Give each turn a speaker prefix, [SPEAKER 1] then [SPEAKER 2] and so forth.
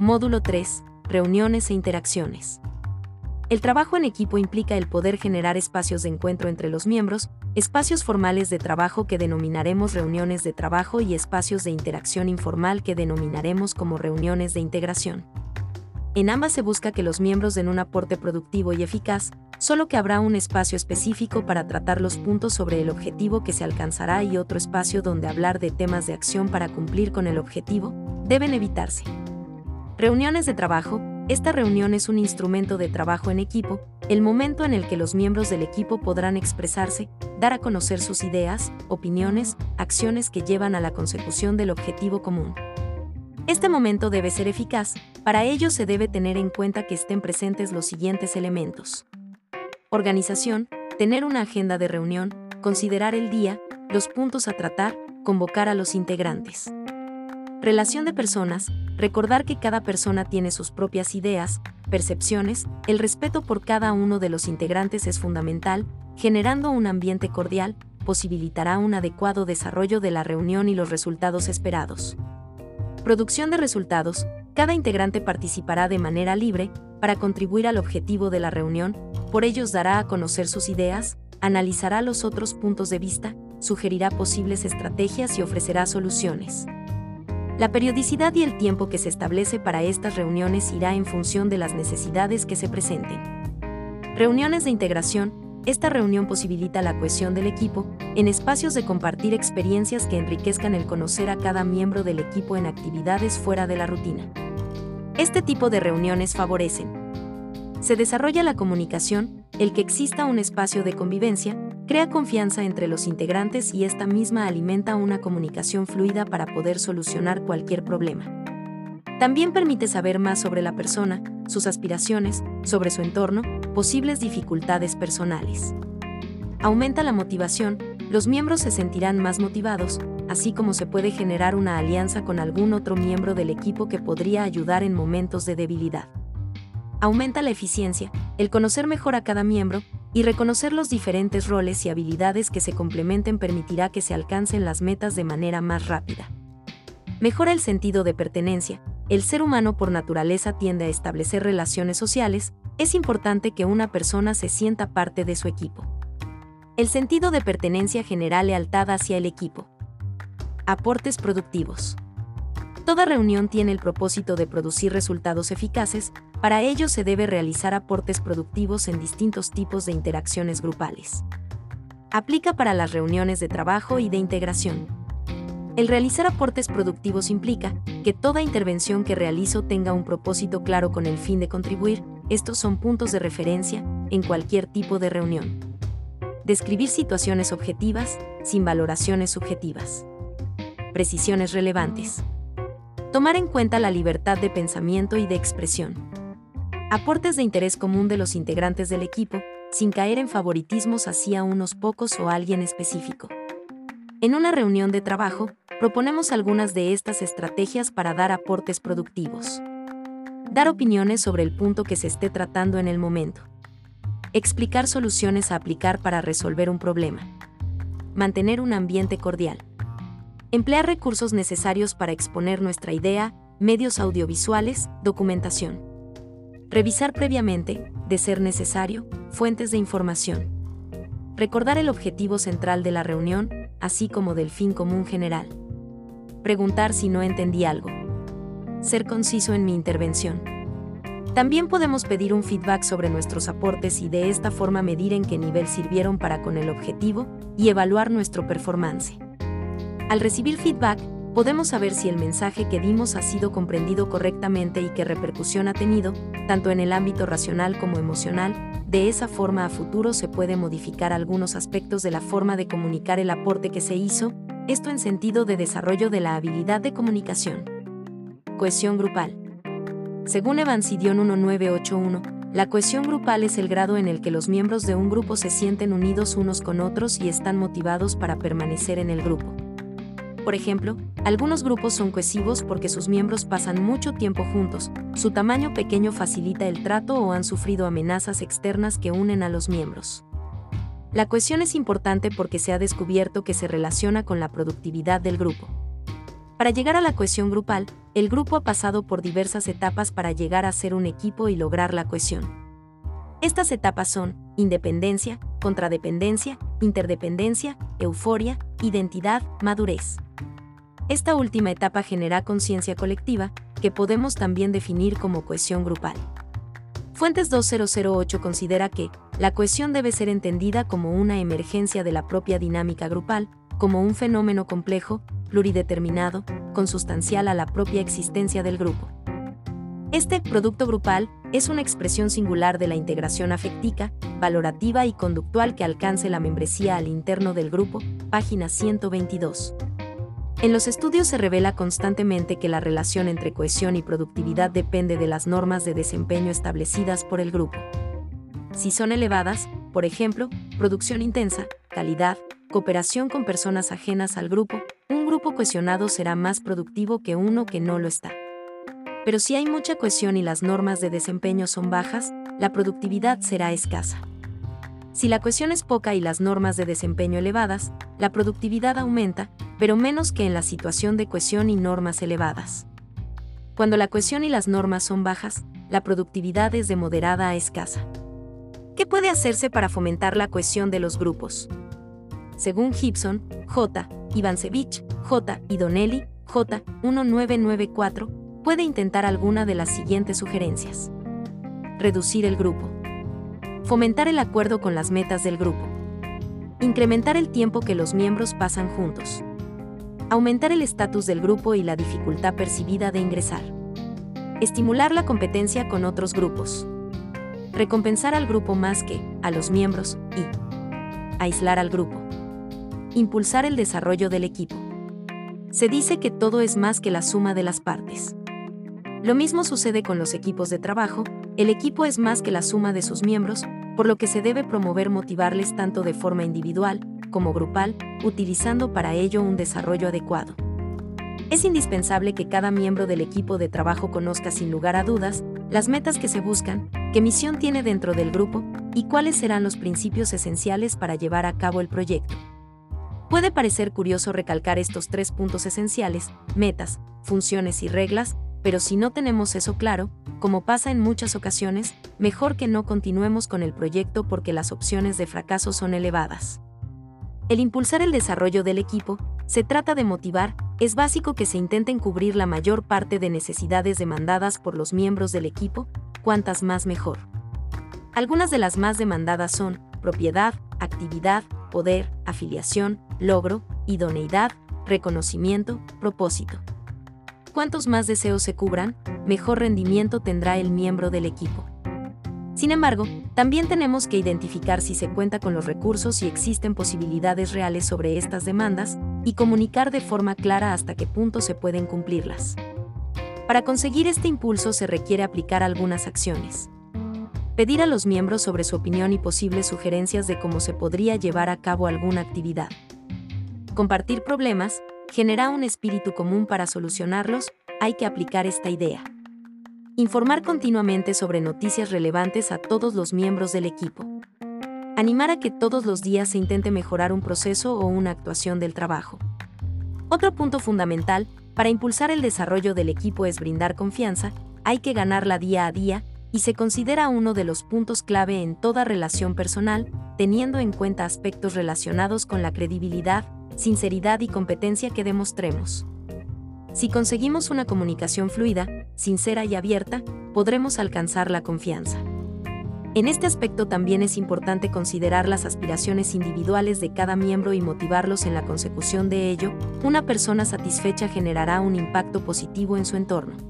[SPEAKER 1] Módulo 3. Reuniones e interacciones. El trabajo en equipo implica el poder generar espacios de encuentro entre los miembros, espacios formales de trabajo que denominaremos reuniones de trabajo y espacios de interacción informal que denominaremos como reuniones de integración. En ambas se busca que los miembros den un aporte productivo y eficaz, solo que habrá un espacio específico para tratar los puntos sobre el objetivo que se alcanzará y otro espacio donde hablar de temas de acción para cumplir con el objetivo, deben evitarse. Reuniones de trabajo. Esta reunión es un instrumento de trabajo en equipo, el momento en el que los miembros del equipo podrán expresarse, dar a conocer sus ideas, opiniones, acciones que llevan a la consecución del objetivo común. Este momento debe ser eficaz, para ello se debe tener en cuenta que estén presentes los siguientes elementos. Organización, tener una agenda de reunión, considerar el día, los puntos a tratar, convocar a los integrantes. Relación de personas, recordar que cada persona tiene sus propias ideas, percepciones, el respeto por cada uno de los integrantes es fundamental, generando un ambiente cordial, posibilitará un adecuado desarrollo de la reunión y los resultados esperados. Producción de resultados, cada integrante participará de manera libre para contribuir al objetivo de la reunión, por ellos dará a conocer sus ideas, analizará los otros puntos de vista, sugerirá posibles estrategias y ofrecerá soluciones. La periodicidad y el tiempo que se establece para estas reuniones irá en función de las necesidades que se presenten. Reuniones de integración. Esta reunión posibilita la cohesión del equipo, en espacios de compartir experiencias que enriquezcan el conocer a cada miembro del equipo en actividades fuera de la rutina. Este tipo de reuniones favorecen. Se desarrolla la comunicación, el que exista un espacio de convivencia, crea confianza entre los integrantes y esta misma alimenta una comunicación fluida para poder solucionar cualquier problema. También permite saber más sobre la persona, sus aspiraciones, sobre su entorno, posibles dificultades personales. Aumenta la motivación, los miembros se sentirán más motivados, así como se puede generar una alianza con algún otro miembro del equipo que podría ayudar en momentos de debilidad. Aumenta la eficiencia, el conocer mejor a cada miembro, y reconocer los diferentes roles y habilidades que se complementen permitirá que se alcancen las metas de manera más rápida. Mejora el sentido de pertenencia. El ser humano por naturaleza tiende a establecer relaciones sociales, es importante que una persona se sienta parte de su equipo. El sentido de pertenencia genera lealtad hacia el equipo. Aportes productivos. Toda reunión tiene el propósito de producir resultados eficaces, para ello se debe realizar aportes productivos en distintos tipos de interacciones grupales. Aplica para las reuniones de trabajo y de integración. El realizar aportes productivos implica que toda intervención que realizo tenga un propósito claro con el fin de contribuir, estos son puntos de referencia en cualquier tipo de reunión. Describir situaciones objetivas, sin valoraciones subjetivas. Precisiones relevantes. Tomar en cuenta la libertad de pensamiento y de expresión. Aportes de interés común de los integrantes del equipo, sin caer en favoritismos hacia unos pocos o alguien específico. En una reunión de trabajo, proponemos algunas de estas estrategias para dar aportes productivos. Dar opiniones sobre el punto que se esté tratando en el momento. Explicar soluciones a aplicar para resolver un problema. Mantener un ambiente cordial. Emplear recursos necesarios para exponer nuestra idea, medios audiovisuales, documentación. Revisar previamente, de ser necesario, fuentes de información. Recordar el objetivo central de la reunión, así como del fin común general. Preguntar si no entendí algo. Ser conciso en mi intervención. También podemos pedir un feedback sobre nuestros aportes y de esta forma medir en qué nivel sirvieron para con el objetivo y evaluar nuestro performance. Al recibir feedback, podemos saber si el mensaje que dimos ha sido comprendido correctamente y qué repercusión ha tenido, tanto en el ámbito racional como emocional. De esa forma a futuro se puede modificar algunos aspectos de la forma de comunicar el aporte que se hizo, esto en sentido de desarrollo de la habilidad de comunicación. Cohesión grupal. Según Evansidion 1981, la cohesión grupal es el grado en el que los miembros de un grupo se sienten unidos unos con otros y están motivados para permanecer en el grupo. Por ejemplo, algunos grupos son cohesivos porque sus miembros pasan mucho tiempo juntos, su tamaño pequeño facilita el trato o han sufrido amenazas externas que unen a los miembros. La cohesión es importante porque se ha descubierto que se relaciona con la productividad del grupo. Para llegar a la cohesión grupal, el grupo ha pasado por diversas etapas para llegar a ser un equipo y lograr la cohesión. Estas etapas son independencia, contradependencia, interdependencia, euforia, identidad, madurez. Esta última etapa genera conciencia colectiva, que podemos también definir como cohesión grupal. Fuentes 2008 considera que la cohesión debe ser entendida como una emergencia de la propia dinámica grupal, como un fenómeno complejo, plurideterminado, consustancial a la propia existencia del grupo. Este producto grupal es una expresión singular de la integración afectiva, valorativa y conductual que alcance la membresía al interno del grupo, página 122. En los estudios se revela constantemente que la relación entre cohesión y productividad depende de las normas de desempeño establecidas por el grupo. Si son elevadas, por ejemplo, producción intensa, calidad, cooperación con personas ajenas al grupo, un grupo cohesionado será más productivo que uno que no lo está. Pero si hay mucha cohesión y las normas de desempeño son bajas, la productividad será escasa. Si la cohesión es poca y las normas de desempeño elevadas, la productividad aumenta, pero menos que en la situación de cohesión y normas elevadas. Cuando la cohesión y las normas son bajas, la productividad es de moderada a escasa. ¿Qué puede hacerse para fomentar la cohesión de los grupos? Según Gibson, J. Ivancevich, J. y Donnelly, J. 1994, puede intentar alguna de las siguientes sugerencias. Reducir el grupo. Fomentar el acuerdo con las metas del grupo. Incrementar el tiempo que los miembros pasan juntos. Aumentar el estatus del grupo y la dificultad percibida de ingresar. Estimular la competencia con otros grupos. Recompensar al grupo más que a los miembros y aislar al grupo. Impulsar el desarrollo del equipo. Se dice que todo es más que la suma de las partes. Lo mismo sucede con los equipos de trabajo, el equipo es más que la suma de sus miembros, por lo que se debe promover motivarles tanto de forma individual como grupal, utilizando para ello un desarrollo adecuado. Es indispensable que cada miembro del equipo de trabajo conozca sin lugar a dudas las metas que se buscan, qué misión tiene dentro del grupo y cuáles serán los principios esenciales para llevar a cabo el proyecto. Puede parecer curioso recalcar estos tres puntos esenciales, metas, funciones y reglas, pero si no tenemos eso claro, como pasa en muchas ocasiones, mejor que no continuemos con el proyecto porque las opciones de fracaso son elevadas. El impulsar el desarrollo del equipo, se trata de motivar, es básico que se intenten cubrir la mayor parte de necesidades demandadas por los miembros del equipo, cuantas más mejor. Algunas de las más demandadas son propiedad, actividad, poder, afiliación, logro, idoneidad, reconocimiento, propósito. Cuantos más deseos se cubran, mejor rendimiento tendrá el miembro del equipo. Sin embargo, también tenemos que identificar si se cuenta con los recursos y existen posibilidades reales sobre estas demandas, y comunicar de forma clara hasta qué punto se pueden cumplirlas. Para conseguir este impulso se requiere aplicar algunas acciones. Pedir a los miembros sobre su opinión y posibles sugerencias de cómo se podría llevar a cabo alguna actividad. Compartir problemas, genera un espíritu común para solucionarlos, hay que aplicar esta idea. Informar continuamente sobre noticias relevantes a todos los miembros del equipo. Animar a que todos los días se intente mejorar un proceso o una actuación del trabajo. Otro punto fundamental para impulsar el desarrollo del equipo es brindar confianza, hay que ganarla día a día, y se considera uno de los puntos clave en toda relación personal, teniendo en cuenta aspectos relacionados con la credibilidad, sinceridad y competencia que demostremos. Si conseguimos una comunicación fluida, sincera y abierta, podremos alcanzar la confianza. En este aspecto también es importante considerar las aspiraciones individuales de cada miembro y motivarlos en la consecución de ello, una persona satisfecha generará un impacto positivo en su entorno.